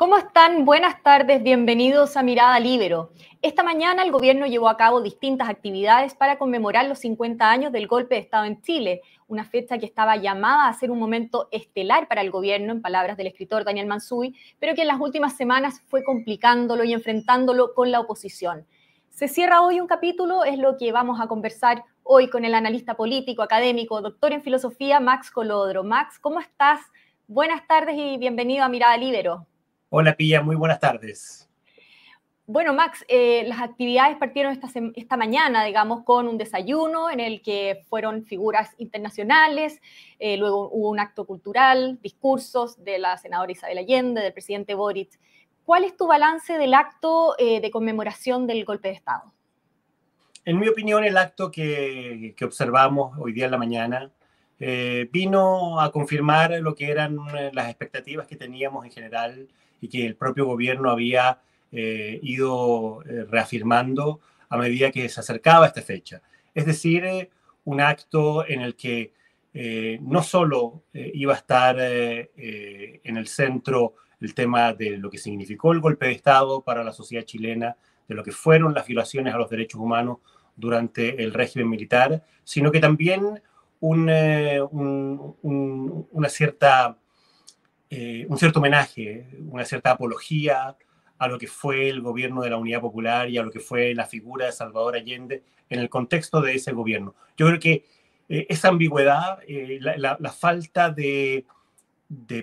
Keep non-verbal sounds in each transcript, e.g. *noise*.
¿Cómo están? Buenas tardes, bienvenidos a Mirada Libero. Esta mañana el gobierno llevó a cabo distintas actividades para conmemorar los 50 años del golpe de Estado en Chile, una fecha que estaba llamada a ser un momento estelar para el gobierno, en palabras del escritor Daniel Mansui, pero que en las últimas semanas fue complicándolo y enfrentándolo con la oposición. Se cierra hoy un capítulo, es lo que vamos a conversar hoy con el analista político, académico, doctor en filosofía, Max Colodro. Max, ¿cómo estás? Buenas tardes y bienvenido a Mirada Libero. Hola Pilla, muy buenas tardes. Bueno, Max, eh, las actividades partieron esta, esta, mañana, digamos, con un desayuno en el que fueron figuras internacionales, eh, luego hubo un acto cultural, discursos de la senadora Isabel Allende, del presidente Boric. ¿Cuál es tu balance del acto eh, de conmemoración del golpe de Estado? En mi opinión, el acto que, que observamos hoy día en la mañana vino a confirmar lo que eran las expectativas que teníamos en general y que el propio gobierno había eh, ido eh, reafirmando a medida que se acercaba esta fecha. Es decir, eh, un acto en el que no solo iba a estar en el centro el tema de lo que significó el golpe de Estado para la sociedad chilena, de lo que fueron las violaciones a los derechos humanos durante el régimen militar, sino que también una cierta eh, un cierto homenaje, una cierta apología a lo que fue el gobierno de la Unidad Popular y a lo que fue la figura de Salvador Allende en el contexto de ese gobierno. Yo creo que eh, esa ambigüedad, eh, la, falta de,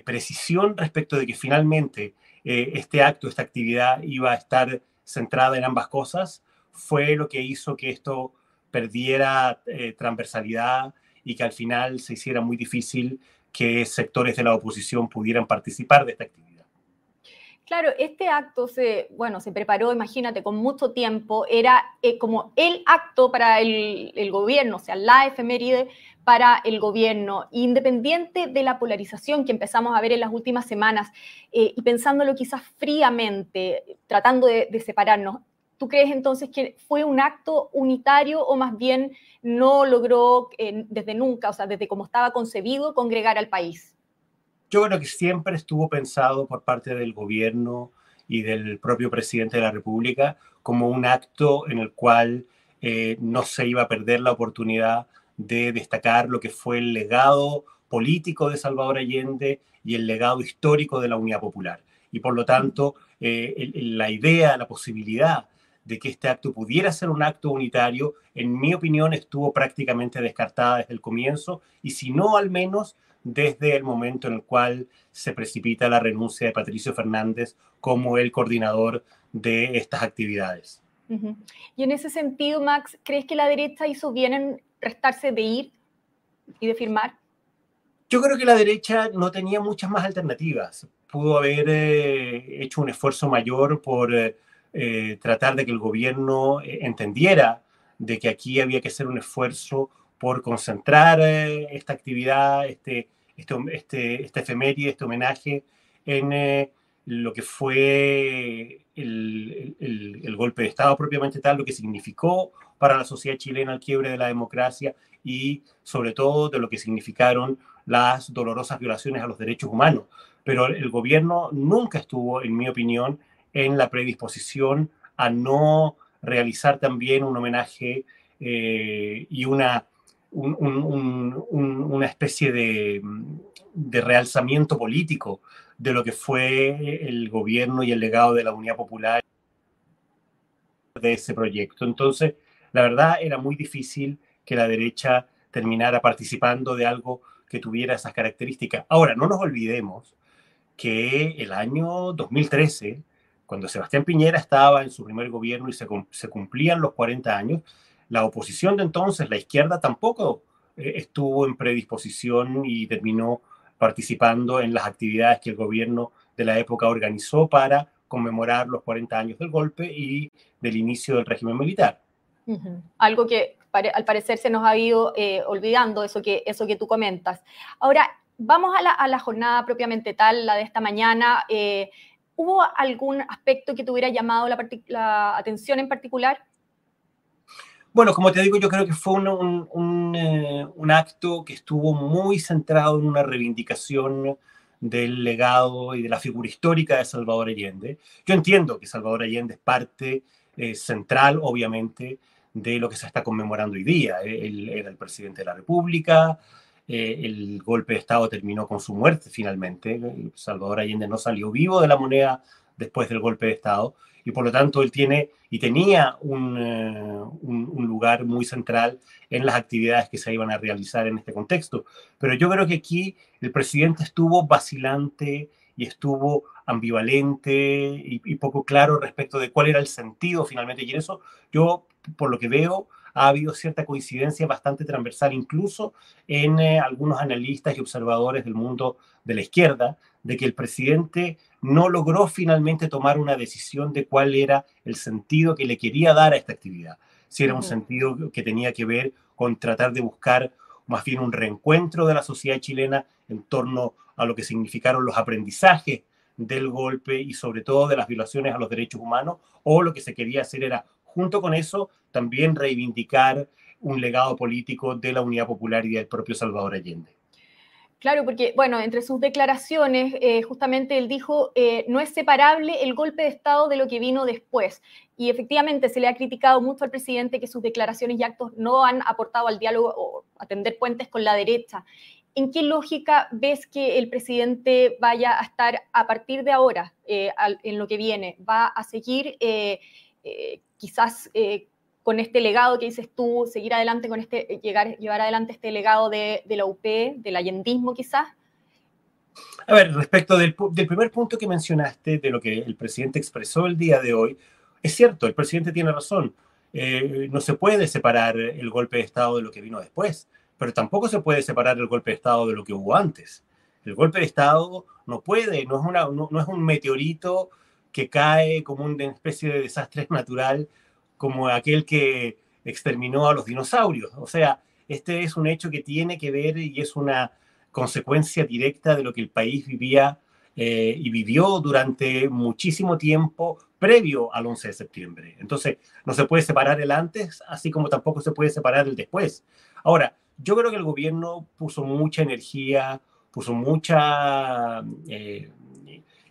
precisión respecto de que finalmente este acto, esta actividad iba a estar centrada en ambas cosas, fue lo que hizo que esto perdiera transversalidad y que al final se hiciera muy difícil que sectores de la oposición pudieran participar de esta actividad. Claro, este acto se, bueno, se preparó, imagínate, con mucho tiempo, era eh, como el acto para el, gobierno, o sea, la efeméride para el gobierno, independiente de la polarización que empezamos a ver en las últimas semanas eh, y pensándolo quizás fríamente, tratando de separarnos, ¿Tú crees entonces que fue un acto unitario o más bien no logró eh, desde nunca, o sea, desde cómo estaba concebido, congregar al país? Yo creo que siempre estuvo pensado por parte del gobierno y del propio presidente de la República como un acto en el cual eh, no se iba a perder la oportunidad de destacar lo que fue el legado político de Salvador Allende y el legado histórico de la Unidad Popular. Y por lo tanto, eh, la idea, la posibilidad de que este acto pudiera ser un acto unitario, en mi opinión, estuvo prácticamente descartada desde el comienzo, y si no, al menos desde el momento en el cual se precipita la renuncia de Patricio Fernández como el coordinador de estas actividades. Y en ese sentido, Max, ¿crees que la derecha hizo bien en restarse de ir y de firmar? Yo creo que la derecha no tenía muchas más alternativas. Pudo haber eh, hecho un esfuerzo mayor por eh, eh, tratar de que el gobierno eh, entendiera de que aquí había que hacer un esfuerzo por concentrar eh, esta actividad, este, este, este, efeméride, este homenaje en lo que fue el, el, golpe de Estado propiamente tal, lo que significó para la sociedad chilena el quiebre de la democracia y sobre todo de lo que significaron las dolorosas violaciones a los derechos humanos. Pero el gobierno nunca estuvo, en mi opinión, en la predisposición a no realizar también un homenaje eh, y una, una especie de, de, realzamiento político de lo que fue el gobierno y el legado de la Unidad Popular de ese proyecto. Entonces, la verdad era muy difícil que la derecha terminara participando de algo que tuviera esas características. Ahora, no nos olvidemos que el año 2013 cuando Sebastián Piñera estaba en su primer gobierno y se, se cumplían los 40 años, la oposición de entonces, la izquierda, tampoco eh, estuvo en predisposición y terminó participando en las actividades que el gobierno de la época organizó para conmemorar los 40 años del golpe y del inicio del régimen militar. Algo que al parecer se nos ha ido eh, olvidando, eso que, eso que tú comentas. Ahora, vamos a la, a la, jornada propiamente tal, la de esta mañana. Eh, ¿Hubo algún aspecto que tuviera llamado la, atención en particular? Bueno, como te digo, yo creo que fue un, eh, un, acto que estuvo muy centrado en una reivindicación del legado y de la figura histórica de Salvador Allende. Yo entiendo que Salvador Allende es parte eh, central, obviamente, de lo que se está conmemorando hoy día. Él era el presidente de la República, eh, el golpe de Estado terminó con su muerte finalmente. Salvador Allende no salió vivo de la moneda después del golpe de Estado y por lo tanto él tiene y tenía un, eh, un, lugar muy central en las actividades que se iban a realizar en este contexto. Pero yo creo que aquí el presidente estuvo vacilante y estuvo ambivalente y, y poco claro respecto de cuál era el sentido finalmente. Y en eso yo, por lo que veo, ha habido cierta coincidencia bastante transversal, incluso en eh, algunos analistas y observadores del mundo de la izquierda, de que el presidente no logró finalmente tomar una decisión de cuál era el sentido que le quería dar a esta actividad. Si era un sentido que tenía que ver con tratar de buscar más bien un reencuentro de la sociedad chilena en torno a lo que significaron los aprendizajes del golpe y sobre todo de las violaciones a los derechos humanos, o lo que se quería hacer era junto con eso, también reivindicar un legado político de la Unidad Popular y del propio Salvador Allende. Claro, porque, bueno, entre sus declaraciones, eh, justamente él dijo, eh, no es separable el golpe de Estado de lo que vino después. Y efectivamente se le ha criticado mucho al presidente que sus declaraciones y actos no han aportado al diálogo o a tender puentes con la derecha. ¿En qué lógica ves que el presidente vaya a estar a partir de ahora, eh, en lo que viene? ¿Va a seguir eh, quizás eh, con este legado que dices tú, seguir adelante con este, eh, llegar, llevar adelante este legado de, la UP, del allendismo quizás? A ver, respecto del, primer punto que mencionaste, de lo que el presidente expresó el día de hoy, es cierto, el presidente tiene razón. no se puede separar el golpe de Estado de lo que vino después, pero tampoco se puede separar el golpe de Estado de lo que hubo antes. El golpe de Estado no puede, no es, una, no es un meteorito que cae como una especie de desastre *laughs* natural, como aquel que exterminó a los dinosaurios. O sea, este es un hecho que tiene que ver y es una consecuencia directa de lo que el país vivía eh, y vivió durante muchísimo tiempo previo al 11 de septiembre. Entonces, no se puede separar el antes, así como tampoco se puede separar el después. Ahora, yo creo que el gobierno puso mucha energía, puso mucha eh,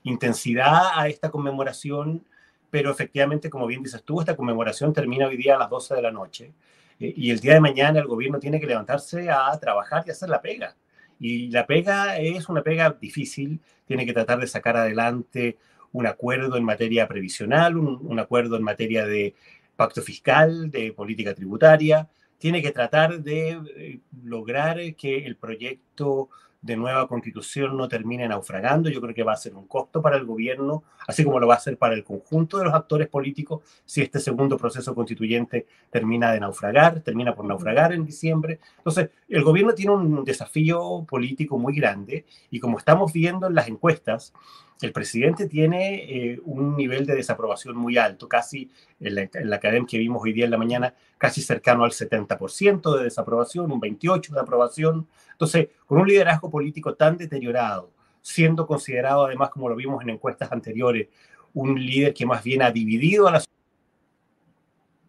intensidad a esta conmemoración, pero efectivamente, como bien dices tú, esta conmemoración termina hoy día a las 12 de la noche eh, y el día de mañana el gobierno tiene que levantarse a trabajar y hacer la pega. Y la pega es una pega difícil, tiene que tratar de sacar adelante un acuerdo en materia previsional, un, acuerdo en materia de pacto fiscal, de política tributaria, tiene que tratar de eh, lograr que el proyecto de nueva constitución no termine naufragando. Yo creo que va a ser un costo para el gobierno, así como lo va a ser para el conjunto de los actores políticos si este segundo proceso constituyente termina de naufragar, termina por naufragar en diciembre. Entonces, el gobierno tiene un desafío político muy grande y como estamos viendo en las encuestas, el presidente tiene eh, un nivel de desaprobación muy alto, casi en la, en academia que vimos hoy día en la mañana, casi cercano al 70% de desaprobación, un 28% de aprobación. Entonces, con un liderazgo político tan deteriorado, siendo considerado además, como lo vimos en encuestas anteriores, un líder que más bien ha dividido a la sociedad,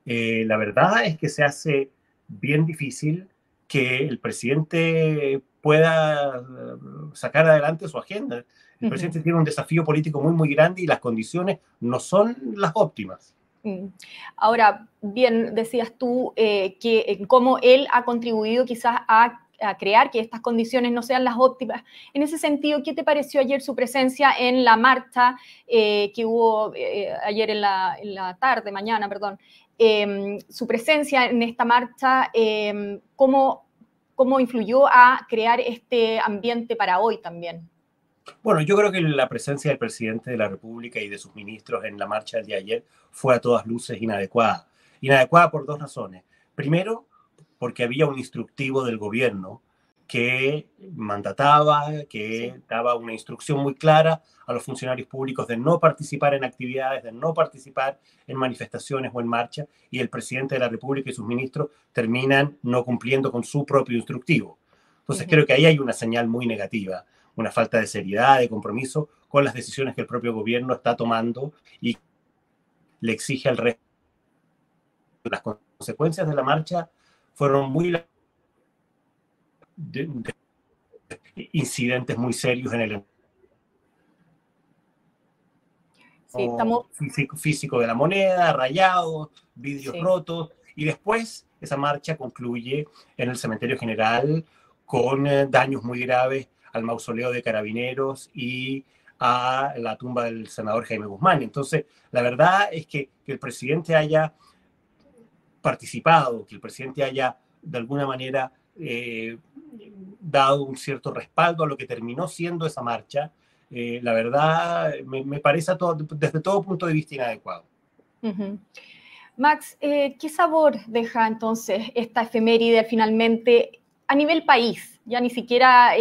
eh, la verdad es que se hace bien difícil que el presidente pueda eh, sacar adelante su agenda. El presidente tiene un desafío político muy, muy grande y las condiciones no son las óptimas. Mm. Ahora, bien, decías tú eh, que cómo él ha contribuido quizás a, crear que estas condiciones no sean las óptimas. En ese sentido, ¿qué te pareció ayer su presencia en la marcha eh, que hubo eh, ayer en la, en la, tarde, mañana, perdón? Em, su presencia en esta marcha, em, ¿cómo, ¿cómo influyó a crear este ambiente para hoy también? Bueno, yo creo que la presencia del presidente de la República y de sus ministros en la marcha del día de ayer fue a todas luces inadecuada. Inadecuada por dos razones. Primero, porque había un instructivo del gobierno que mandataba, que daba una instrucción muy clara a los funcionarios públicos de no participar en actividades, de no participar en manifestaciones o en marcha, y el presidente de la República y sus ministros terminan no cumpliendo con su propio instructivo. Entonces creo que ahí hay una señal muy negativa una falta de seriedad, de compromiso con las decisiones que el propio gobierno está tomando y le exige al resto. Las consecuencias de la marcha fueron muy de, de, incidentes muy serios en el sí, estamos... físico, físico, de la moneda, rayados, vidrios sí. rotos, y después esa marcha concluye en el cementerio general con eh, daños muy graves al mausoleo de carabineros y a la tumba del senador Jaime Guzmán. Entonces, la verdad es que, que el presidente haya participado, que el presidente haya de alguna manera eh, dado un cierto respaldo a lo que terminó siendo esa marcha, eh, la verdad me, parece desde todo punto de vista inadecuado. Max, eh, ¿qué sabor deja entonces esta efeméride finalmente a nivel país? Ya ni siquiera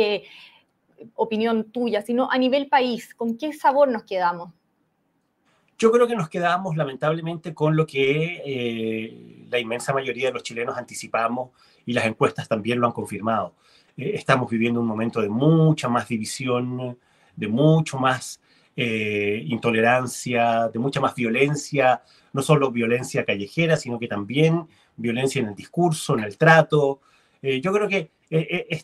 opinión tuya, sino a nivel país. ¿Con qué sabor nos quedamos? Yo creo que nos quedamos lamentablemente con lo que la inmensa mayoría de los chilenos anticipamos y las encuestas también lo han confirmado. Eh, estamos viviendo un momento de mucha más división, de mucho más eh, intolerancia, de mucha más violencia, no solo violencia callejera, sino que también violencia en el discurso, en el trato. Eh, yo creo que este,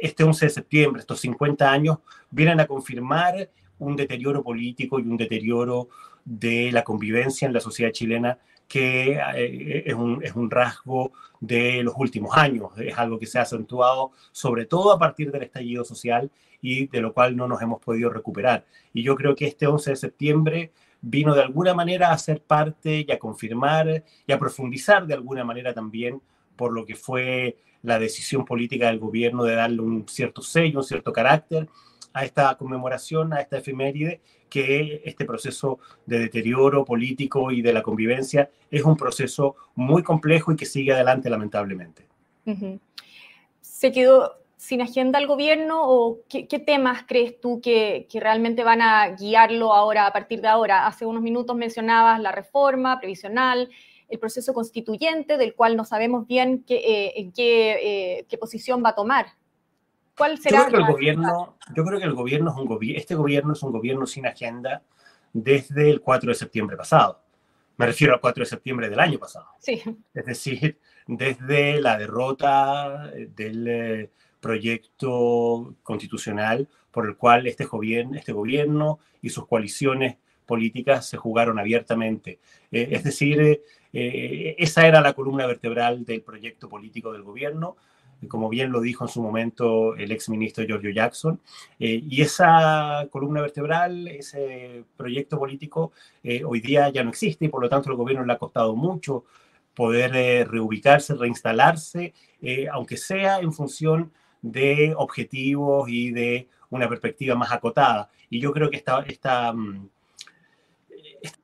este 11 de septiembre, estos 50 años, vienen a confirmar un deterioro político y un deterioro de la convivencia en la sociedad chilena que eh, es, un, es, un, rasgo de los últimos años, es algo que se ha acentuado sobre todo a partir del estallido social y de lo cual no nos hemos podido recuperar. Y yo creo que este 11 de septiembre vino de alguna manera a ser parte y a confirmar y a profundizar de alguna manera también por lo que fue la decisión política del gobierno de darle un cierto sello, un cierto carácter a esta conmemoración, a esta efeméride, que este proceso de deterioro político y de la convivencia es un proceso muy complejo y que sigue adelante lamentablemente. ¿Se quedó sin agenda el gobierno o qué, temas crees tú que, realmente van a guiarlo ahora, a partir de ahora? Hace unos minutos mencionabas la reforma previsional, el proceso constituyente, del cual no sabemos bien qué, eh, eh, qué posición va a tomar. ¿Cuál será? Yo creo que el gobierno, yo creo que el gobierno es un gobierno, este gobierno es un gobierno sin agenda desde el 4 de septiembre pasado. Me refiero al 4 de septiembre del año pasado. Sí. Es decir, desde la derrota del eh, proyecto constitucional por el cual este gobierno, este gobierno y sus coaliciones políticas se jugaron abiertamente. Eh, es decir, eh, esa era la columna vertebral del proyecto político del gobierno como bien lo dijo en su momento el ex ministro Giorgio Jackson. Eh, y esa columna vertebral, ese proyecto político, eh, hoy día ya no existe y por lo tanto el gobierno le ha costado mucho poder eh, reubicarse, reinstalarse, aunque sea en función de objetivos y de una perspectiva más acotada. Y yo creo que esta, esta, mm, esta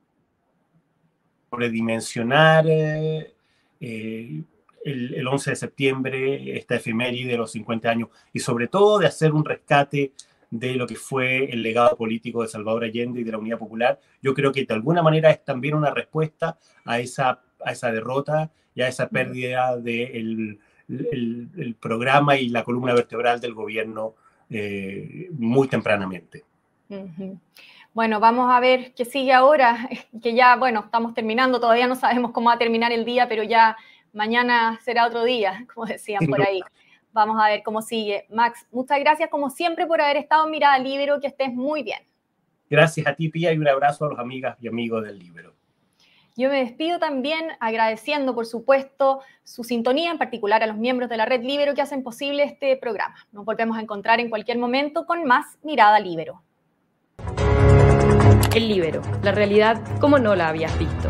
sobredimensionar el, 11 de septiembre, esta efeméride de los 50 años, y sobre todo de hacer un rescate de lo que fue el legado político de Salvador Allende y de la Unidad Popular, yo creo que de alguna manera es también una respuesta a esa, a esa derrota y a esa pérdida del de el, programa y la columna vertebral del gobierno eh, muy tempranamente. Bueno, vamos a ver qué sigue ahora, *laughs* que ya, bueno, estamos terminando, todavía no sabemos cómo va a terminar el día, pero ya mañana será otro día, *laughs* como decían por ahí. Vamos a ver cómo sigue. Max, muchas gracias como siempre por haber estado en Mirada Libero, que estés muy bien. Gracias a ti, Pía, y un abrazo a los amigas y amigos del Libro. Yo me despido también agradeciendo, por supuesto, su sintonía, en particular a los miembros de la Red Libero que hacen posible este programa. Nos volvemos a encontrar en cualquier momento con más Mirada Libero. El Libero, la realidad como no la habías visto.